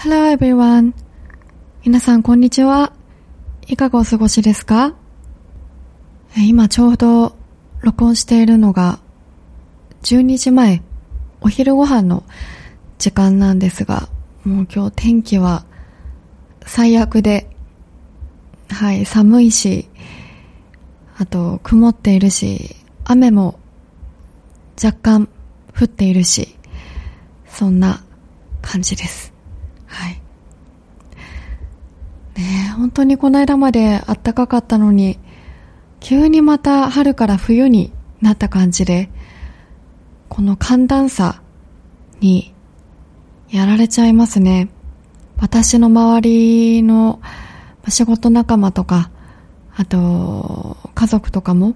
Hello everyone. 皆さんこんにちは。いかがお過ごしですか？今ちょうど録音しているのが12時前、お昼ご飯の時間なんですが、もう今日天気は最悪で、はい、寒いし、あと曇っているし、雨も若干降っているし、そんな感じです。はい。ね本当にこの間まで暖かかったのに、急にまた春から冬になった感じで、この寒暖差にやられちゃいますね。私の周りの仕事仲間とか、あと家族とかも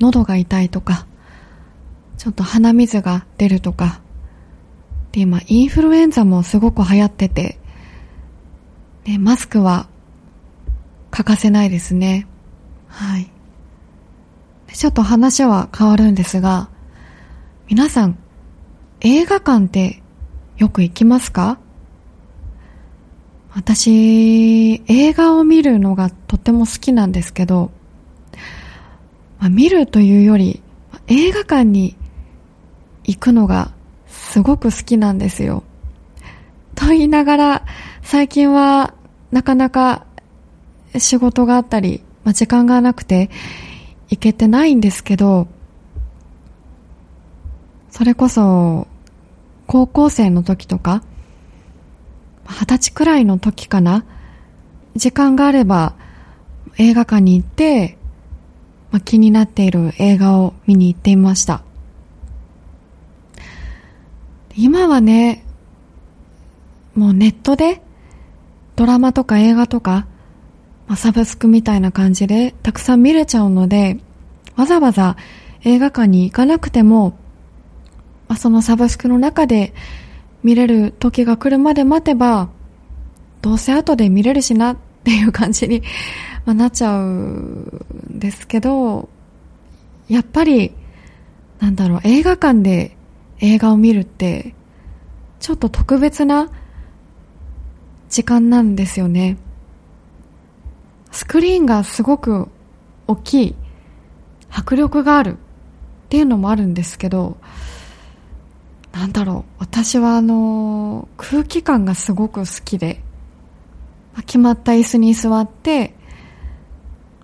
喉が痛いとか、ちょっと鼻水が出るとか、で今インフルエンザもすごく流行ってて、ね、マスクは欠かせないですね。はい。ちょっと話は変わるんですが、皆さん、映画館ってよく行きますか？私、映画を見るのがとても好きなんですけど、まあ、見るというより、映画館に行くのがすごく好きなんですよ。と言いながら、最近はなかなか仕事があったり、まあ、時間がなくて行けてないんですけど、それこそ高校生の時とか、二十歳くらいの時かな、時間があれば映画館に行って、まあ、気になっている映画を見に行っていました。今はね、もうネットでドラマとか映画とか、まあ、サブスクみたいな感じでたくさん見れちゃうので、わざわざ映画館に行かなくても、まあ、そのサブスクの中で見れる時が来るまで待てば、どうせ後で見れるしなっていう感じに、まあ、なっちゃうんですけど、やっぱり、なんだろう、映画館で映画を見るってちょっと特別な時間なんですよね。スクリーンがすごく大きい迫力があるっていうのもあるんですけどなんだろう私はあの空気感がすごく好きで決まった椅子に座って、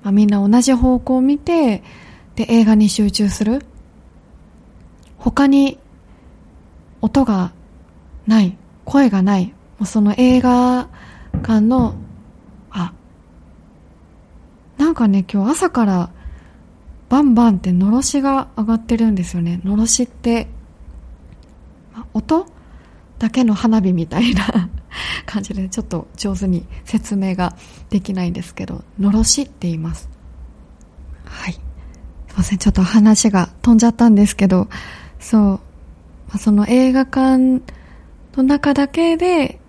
まあ、みんな同じ方向を見てで映画に集中する。他に音がない、声がない、もうその映画館の、あ、なんかね、今日朝からバンバンってのろしが上がってるんですよね。のろしって、音だけの花火みたいな 感じでちょっと上手に説明ができないんですけど、のろしって言います。はい。すいません、ちょっと話が飛んじゃったんですけど、そう、その映画館の中だけで、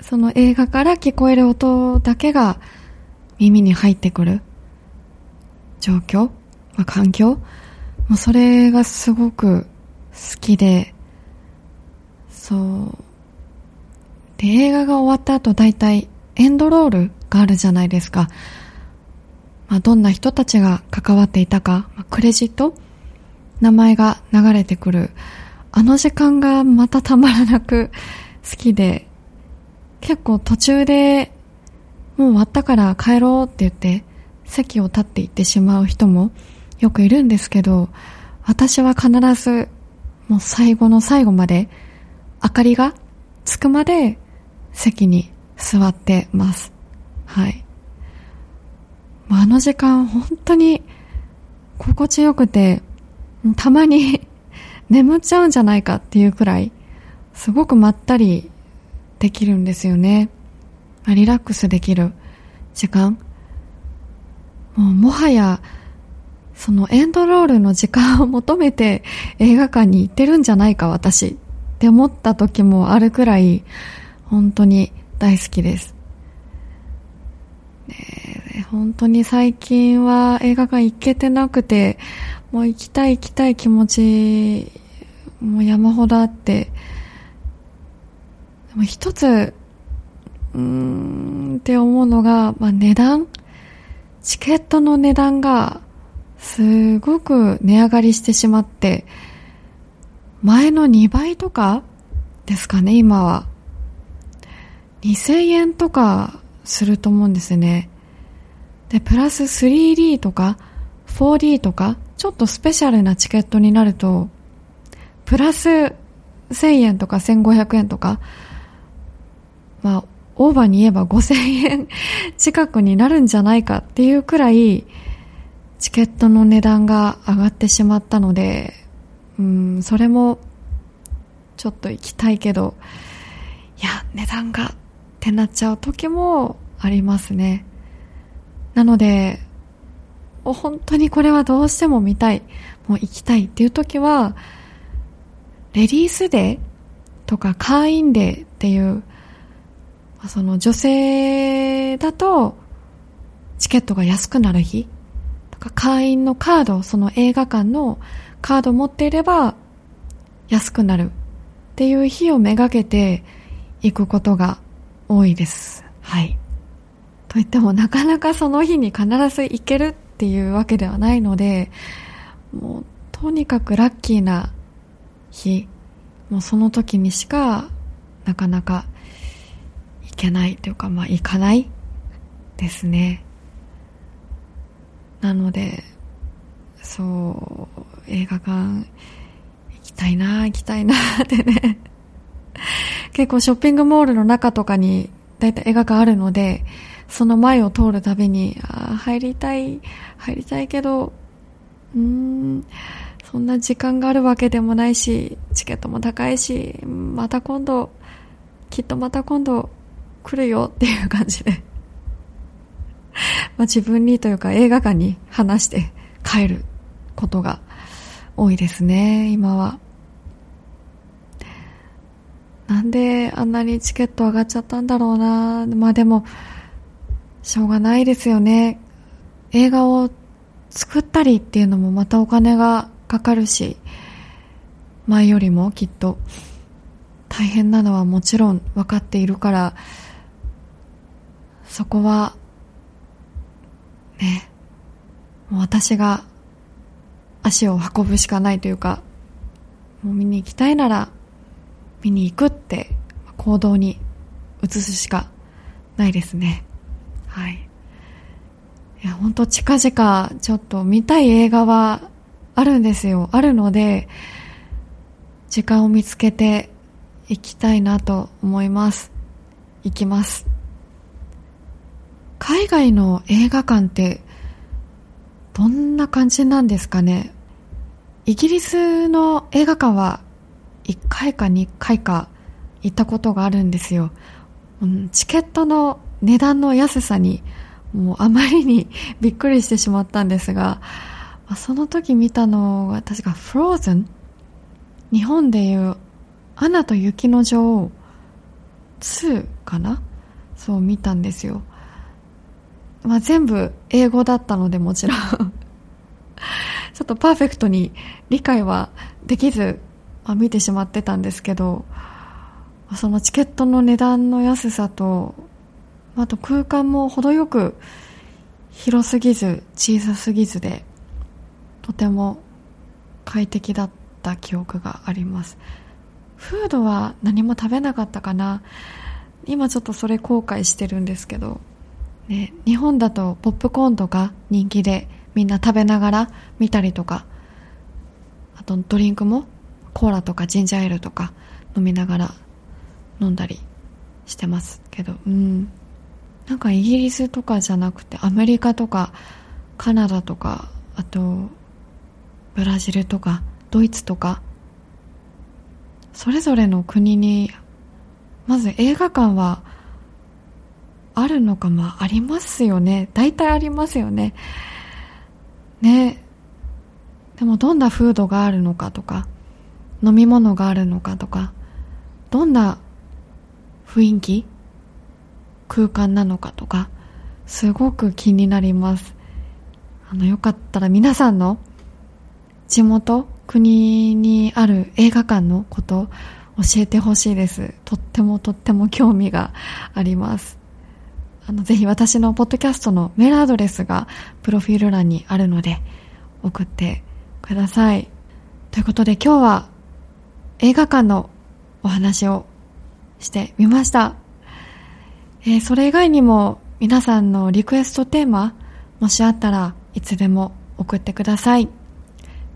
その映画から聞こえる音だけが耳に入ってくる状況、まあ、環境？もうそれがすごく好きで、そう。で、映画が終わった後大体エンドロールがあるじゃないですか。まあ、どんな人たちが関わっていたか、まあ、クレジット？名前が流れてくる。あの時間がまたたまらなく好きで、結構途中でもう終わったから帰ろうって言って席を立って行ってしまう人もよくいるんですけど、私は必ずもう最後の最後まで明かりがつくまで席に座ってます。はい。あの時間本当に心地よくて、たまに眠っちゃうんじゃないかっていうくらい、すごくまったりできるんですよね。リラックスできる時間。もうもはや、そのエンドロールの時間を求めて 映画館に行ってるんじゃないか私って思った時もあるくらい本当に大好きです。ね、本当に最近は映画館行けてなくてもう行きたい行きたい気持ちもう山ほどあっても一つ、うーんって思うのが、まあ、値段チケットの値段がすごく値上がりしてしまって、前の2倍とかですかね、今は。2000円とかすると思うんですね。で、プラス 3D とか 4D とか、ちょっとスペシャルなチケットになると、プラス1000円とか1500円とか、まあ、オーバーに言えば5000円近くになるんじゃないかっていうくらい、チケットの値段が上がってしまったので、うん、それも、ちょっと行きたいけど、いや、値段がってなっちゃう時もありますね。なので、本当にこれはどうしても見たい、もう行きたいっていう時は、レディースデーとか会員デーっていう、その女性だとチケットが安くなる日とか会員のカード、その映画館のカード持っていれば安くなるっていう日をめがけて行くことが多いです。はい。といってもなかなかその日に必ず行けるっていうわけではないので、もうとにかくラッキーな日、もうその時にしかなかなか行けないというか、まあ行かないですね。なので、そう、映画館行きたいな、行きたいなってね結構ショッピングモールの中とかにだいたい映画館あるので、その前を通るたびに、ああ、入りたい、入りたいけど、うーん、そんな時間があるわけでもないし、チケットも高いし、また今度、きっとまた今度来るよっていう感じで まあ自分にというか映画館に話して帰ることが多いですね、今は。なんであんなにチケット上がっちゃったんだろうな。まあでも、しょうがないですよね。映画を作ったりっていうのもまたお金がかかるし、前よりもきっと大変なのはもちろん分かっているから、そこは、ね、もう私が足を運ぶしかないというか、もう見に行きたいなら見に行くって行動に移すしかないですね。はい。いや、ほんと近々ちょっと見たい映画はあるんですよ。あるので、時間を見つけて行きたいなと思います。行きます。海外の映画館ってどんな感じなんですかね？イギリスの映画館は1回か2回か行ったことがあるんですよ。チケットの値段の安さにもうあまりにびっくりしてしまったんですが、その時見たのが確かフローズン日本でいうアナと雪の女王2かな？そう見たんですよ。まあ、全部英語だったのでもちろん。ちょっとパーフェクトに理解はできずあ見てしまってたんですけどそのチケットの値段の安さとあと空間も程よく広すぎず小さすぎずでとても快適だった記憶がありますフードは何も食べなかったかな今ちょっとそれ後悔してるんですけど、ね、日本だとポップコーンとか人気でみんな食べながら見たりとかあとドリンクもコーラとかジンジャーエールとか飲みながら飲んだりしてますけど、うん。なんかイギリスとかじゃなくてアメリカとかカナダとか、あとブラジルとかドイツとか、それぞれの国に、まず映画館はあるのか、まあありますよね。大体ありますよね。ね。でもどんな風土があるのかとか、飲み物があるのかとかどんな雰囲気空間なのかとかすごく気になりますあのよかったら皆さんの地元国にある映画館のこと教えてほしいです。とってもとっても興味があります。あの、ぜひ私のポッドキャストのメールアドレスがプロフィール欄にあるので送ってください。ということで今日は映画館のお話をしてみました。えー、それ以外にも皆さんのリクエストテーマもしあったらいつでも送ってください。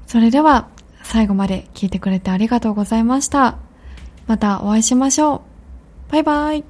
それでは最後まで聞いてくれてありがとうございました。またお会いしましょう。バイバイ。